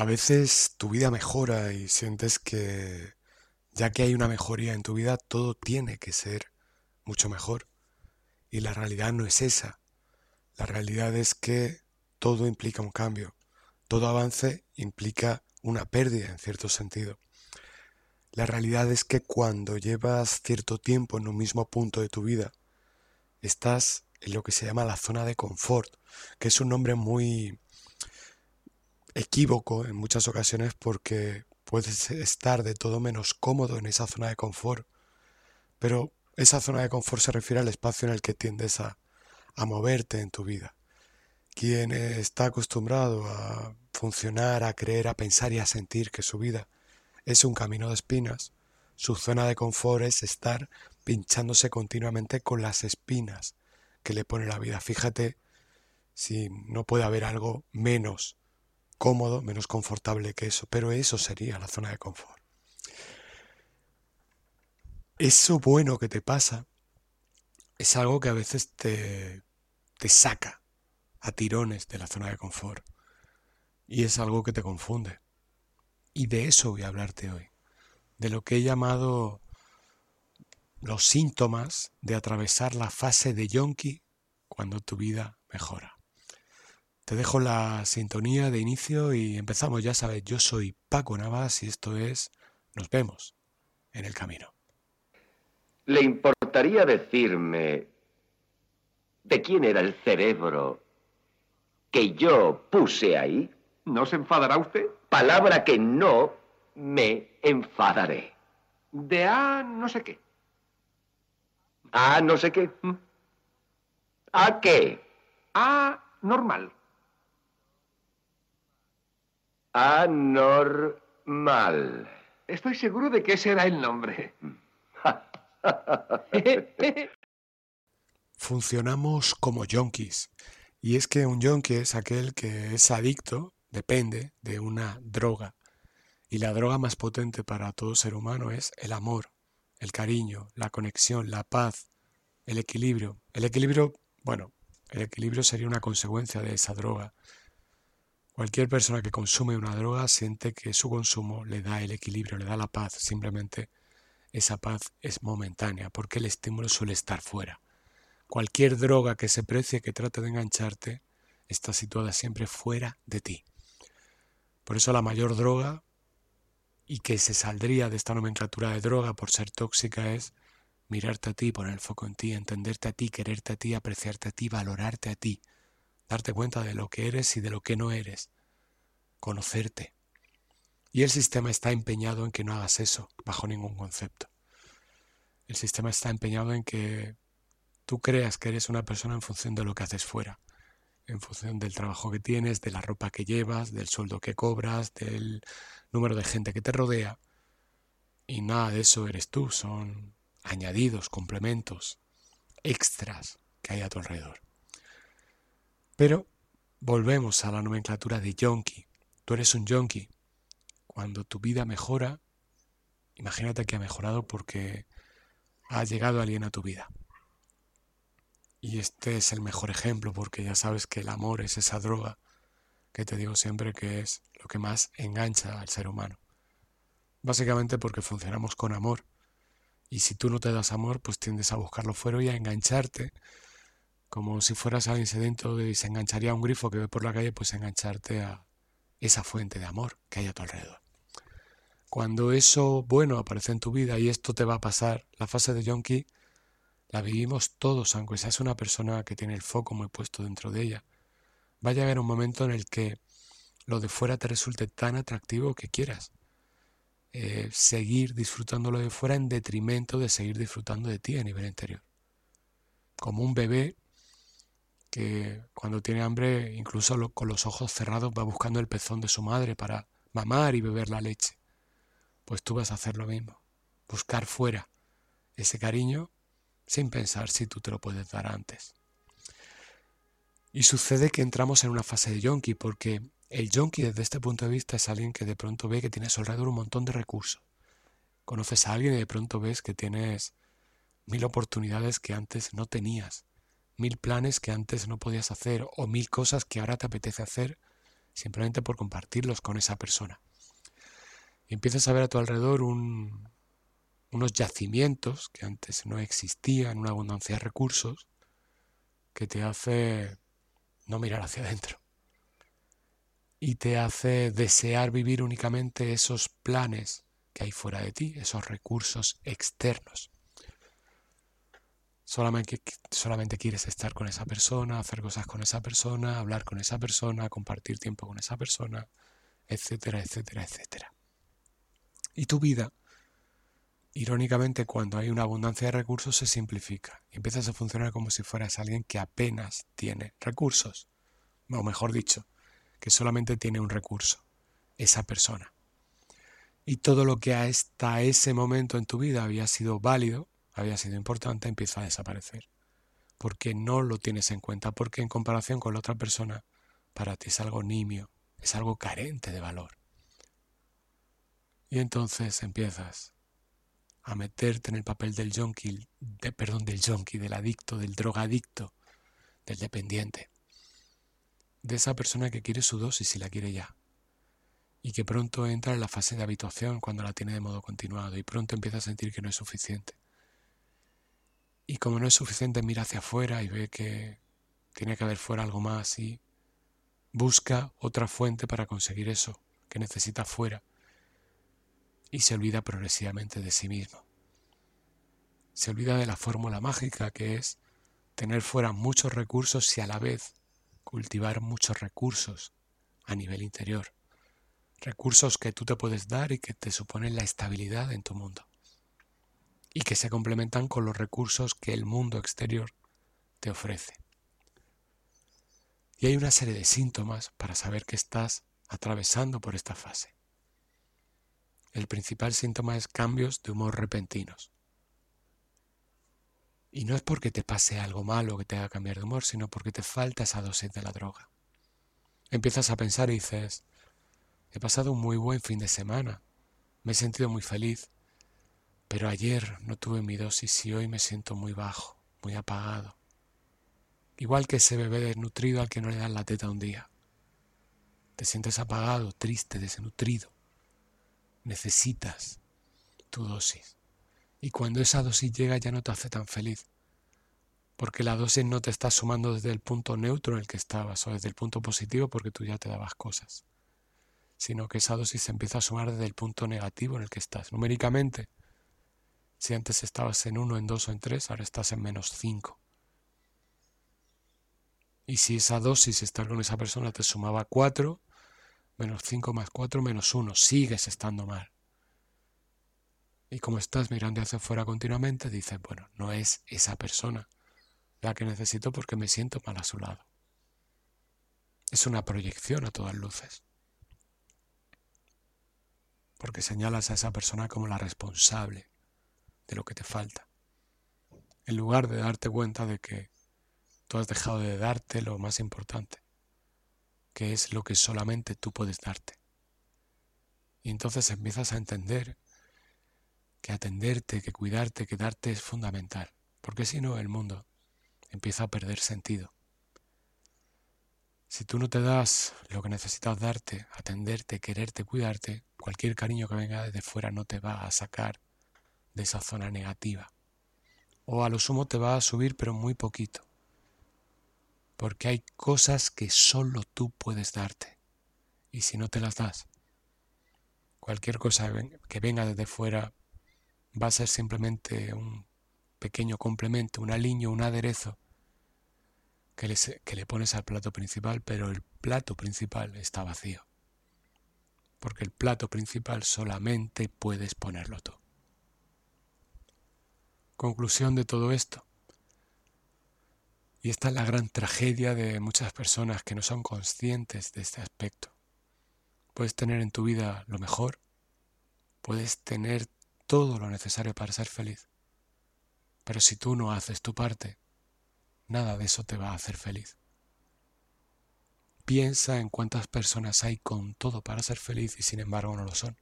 A veces tu vida mejora y sientes que ya que hay una mejoría en tu vida, todo tiene que ser mucho mejor. Y la realidad no es esa. La realidad es que todo implica un cambio. Todo avance implica una pérdida en cierto sentido. La realidad es que cuando llevas cierto tiempo en un mismo punto de tu vida, estás en lo que se llama la zona de confort, que es un nombre muy equívoco en muchas ocasiones porque puedes estar de todo menos cómodo en esa zona de confort, pero esa zona de confort se refiere al espacio en el que tiendes a, a moverte en tu vida. Quien está acostumbrado a funcionar, a creer, a pensar y a sentir que su vida es un camino de espinas, su zona de confort es estar pinchándose continuamente con las espinas que le pone la vida. Fíjate si no puede haber algo menos cómodo, menos confortable que eso, pero eso sería la zona de confort. Eso bueno que te pasa es algo que a veces te, te saca a tirones de la zona de confort y es algo que te confunde. Y de eso voy a hablarte hoy, de lo que he llamado los síntomas de atravesar la fase de yonki cuando tu vida mejora. Te dejo la sintonía de inicio y empezamos. Ya sabes, yo soy Paco Navas y esto es Nos vemos en el camino. ¿Le importaría decirme de quién era el cerebro que yo puse ahí? ¿No se enfadará usted? Palabra que no me enfadaré. De A no sé qué. ¿A no sé qué? ¿Mm? ¿A qué? A normal. Anormal. Estoy seguro de que ese era el nombre. Funcionamos como yonkis. Y es que un yonki es aquel que es adicto, depende de una droga. Y la droga más potente para todo ser humano es el amor, el cariño, la conexión, la paz, el equilibrio. El equilibrio, bueno, el equilibrio sería una consecuencia de esa droga. Cualquier persona que consume una droga siente que su consumo le da el equilibrio, le da la paz. Simplemente esa paz es momentánea porque el estímulo suele estar fuera. Cualquier droga que se precie, que trate de engancharte, está situada siempre fuera de ti. Por eso la mayor droga y que se saldría de esta nomenclatura de droga por ser tóxica es mirarte a ti, poner el foco en ti, entenderte a ti, quererte a ti, apreciarte a ti, valorarte a ti, darte cuenta de lo que eres y de lo que no eres, conocerte. Y el sistema está empeñado en que no hagas eso, bajo ningún concepto. El sistema está empeñado en que tú creas que eres una persona en función de lo que haces fuera, en función del trabajo que tienes, de la ropa que llevas, del sueldo que cobras, del número de gente que te rodea. Y nada de eso eres tú, son añadidos, complementos, extras que hay a tu alrededor. Pero volvemos a la nomenclatura de yonki. Tú eres un yonki. Cuando tu vida mejora, imagínate que ha mejorado porque ha llegado alguien a tu vida. Y este es el mejor ejemplo porque ya sabes que el amor es esa droga que te digo siempre que es lo que más engancha al ser humano. Básicamente porque funcionamos con amor. Y si tú no te das amor, pues tiendes a buscarlo fuera y a engancharte como si fueras alguien sedento y se engancharía a un grifo que ve por la calle, pues engancharte a esa fuente de amor que hay a tu alrededor. Cuando eso bueno aparece en tu vida y esto te va a pasar, la fase de yonki la vivimos todos, aunque seas una persona que tiene el foco muy puesto dentro de ella. Va a llegar un momento en el que lo de fuera te resulte tan atractivo que quieras eh, seguir disfrutando lo de fuera en detrimento de seguir disfrutando de ti a nivel interior. Como un bebé que cuando tiene hambre, incluso con los ojos cerrados, va buscando el pezón de su madre para mamar y beber la leche. Pues tú vas a hacer lo mismo, buscar fuera ese cariño sin pensar si tú te lo puedes dar antes. Y sucede que entramos en una fase de yonki, porque el yonki desde este punto de vista es alguien que de pronto ve que tiene alrededor un montón de recursos. Conoces a alguien y de pronto ves que tienes mil oportunidades que antes no tenías mil planes que antes no podías hacer o mil cosas que ahora te apetece hacer simplemente por compartirlos con esa persona. Y empiezas a ver a tu alrededor unos yacimientos que antes no existían, una abundancia de recursos, que te hace no mirar hacia adentro. Y te hace desear vivir únicamente esos planes que hay fuera de ti, esos recursos externos. Solamente, solamente quieres estar con esa persona, hacer cosas con esa persona, hablar con esa persona, compartir tiempo con esa persona, etcétera, etcétera, etcétera. Y tu vida, irónicamente, cuando hay una abundancia de recursos, se simplifica y empiezas a funcionar como si fueras alguien que apenas tiene recursos. O mejor dicho, que solamente tiene un recurso, esa persona. Y todo lo que hasta ese momento en tu vida había sido válido, había sido importante, empieza a desaparecer. Porque no lo tienes en cuenta, porque en comparación con la otra persona, para ti es algo nimio, es algo carente de valor. Y entonces empiezas a meterte en el papel del junkie, de, perdón, del junkie, del adicto, del drogadicto, del dependiente, de esa persona que quiere su dosis y la quiere ya, y que pronto entra en la fase de habituación cuando la tiene de modo continuado y pronto empieza a sentir que no es suficiente. Y como no es suficiente, mira hacia afuera y ve que tiene que haber fuera algo más y busca otra fuente para conseguir eso que necesita fuera y se olvida progresivamente de sí mismo. Se olvida de la fórmula mágica que es tener fuera muchos recursos y a la vez cultivar muchos recursos a nivel interior. Recursos que tú te puedes dar y que te suponen la estabilidad en tu mundo y que se complementan con los recursos que el mundo exterior te ofrece. Y hay una serie de síntomas para saber que estás atravesando por esta fase. El principal síntoma es cambios de humor repentinos. Y no es porque te pase algo malo que te haga cambiar de humor, sino porque te falta esa dosis de la droga. Empiezas a pensar y dices, he pasado un muy buen fin de semana, me he sentido muy feliz, pero ayer no tuve mi dosis y hoy me siento muy bajo, muy apagado. Igual que ese bebé desnutrido al que no le dan la teta un día. Te sientes apagado, triste, desnutrido. Necesitas tu dosis. Y cuando esa dosis llega ya no te hace tan feliz. Porque la dosis no te está sumando desde el punto neutro en el que estabas o desde el punto positivo porque tú ya te dabas cosas. Sino que esa dosis se empieza a sumar desde el punto negativo en el que estás. Numéricamente, si antes estabas en 1, en 2 o en 3, ahora estás en menos 5. Y si esa dosis, estar con esa persona, te sumaba 4, menos 5 más 4, menos 1, sigues estando mal. Y como estás mirando hacia afuera continuamente, dices, bueno, no es esa persona la que necesito porque me siento mal a su lado. Es una proyección a todas luces. Porque señalas a esa persona como la responsable de lo que te falta, en lugar de darte cuenta de que tú has dejado de darte lo más importante, que es lo que solamente tú puedes darte. Y entonces empiezas a entender que atenderte, que cuidarte, que darte es fundamental, porque si no el mundo empieza a perder sentido. Si tú no te das lo que necesitas darte, atenderte, quererte, cuidarte, cualquier cariño que venga desde fuera no te va a sacar de esa zona negativa. O a lo sumo te va a subir, pero muy poquito. Porque hay cosas que solo tú puedes darte. Y si no te las das, cualquier cosa que venga desde fuera va a ser simplemente un pequeño complemento, un aliño, un aderezo que le, que le pones al plato principal, pero el plato principal está vacío. Porque el plato principal solamente puedes ponerlo tú. Conclusión de todo esto. Y esta es la gran tragedia de muchas personas que no son conscientes de este aspecto. Puedes tener en tu vida lo mejor, puedes tener todo lo necesario para ser feliz, pero si tú no haces tu parte, nada de eso te va a hacer feliz. Piensa en cuántas personas hay con todo para ser feliz y sin embargo no lo son.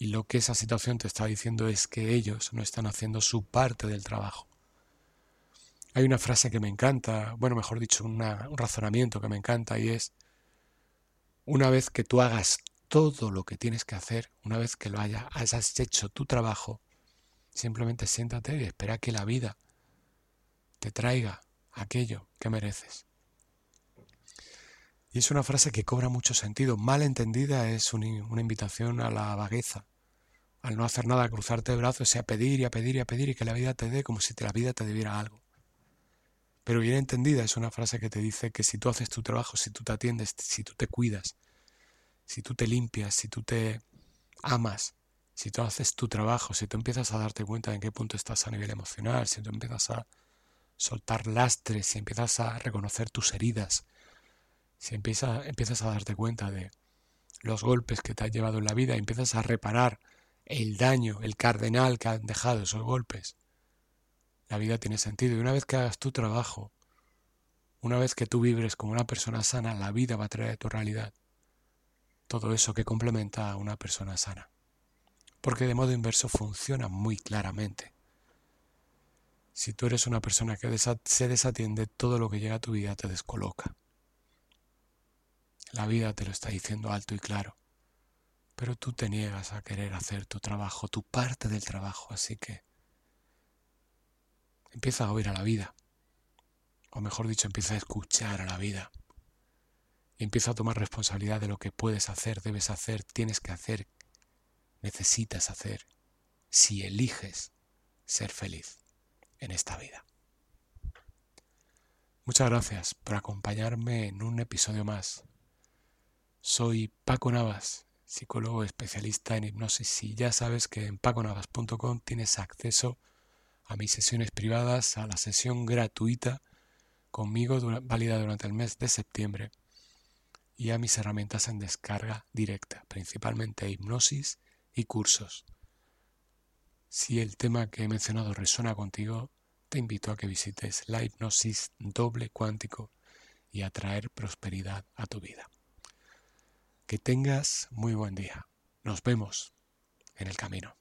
Y lo que esa situación te está diciendo es que ellos no están haciendo su parte del trabajo. Hay una frase que me encanta, bueno, mejor dicho, un razonamiento que me encanta y es, una vez que tú hagas todo lo que tienes que hacer, una vez que lo hayas, hayas hecho tu trabajo, simplemente siéntate y espera que la vida te traiga aquello que mereces. Y es una frase que cobra mucho sentido. Mal entendida es una invitación a la vagueza, al no hacer nada, a cruzarte de brazos y a pedir y a pedir y a pedir y que la vida te dé como si la vida te debiera algo. Pero bien entendida es una frase que te dice que si tú haces tu trabajo, si tú te atiendes, si tú te cuidas, si tú te limpias, si tú te amas, si tú haces tu trabajo, si tú empiezas a darte cuenta de en qué punto estás a nivel emocional, si tú empiezas a soltar lastres, si empiezas a reconocer tus heridas, si empieza, empiezas a darte cuenta de los golpes que te has llevado en la vida, empiezas a reparar el daño, el cardenal que han dejado esos golpes, la vida tiene sentido. Y una vez que hagas tu trabajo, una vez que tú vibres como una persona sana, la vida va a traer tu realidad todo eso que complementa a una persona sana. Porque de modo inverso funciona muy claramente. Si tú eres una persona que se desatiende, todo lo que llega a tu vida te descoloca. La vida te lo está diciendo alto y claro. Pero tú te niegas a querer hacer tu trabajo, tu parte del trabajo, así que empieza a oír a la vida. O mejor dicho, empieza a escuchar a la vida. Y empieza a tomar responsabilidad de lo que puedes hacer, debes hacer, tienes que hacer, necesitas hacer, si eliges ser feliz en esta vida. Muchas gracias por acompañarme en un episodio más soy Paco Navas, psicólogo especialista en hipnosis y ya sabes que en paconavas.com tienes acceso a mis sesiones privadas, a la sesión gratuita conmigo válida durante el mes de septiembre y a mis herramientas en descarga directa, principalmente hipnosis y cursos. Si el tema que he mencionado resuena contigo, te invito a que visites la hipnosis doble cuántico y a traer prosperidad a tu vida. Que tengas muy buen día. Nos vemos en el camino.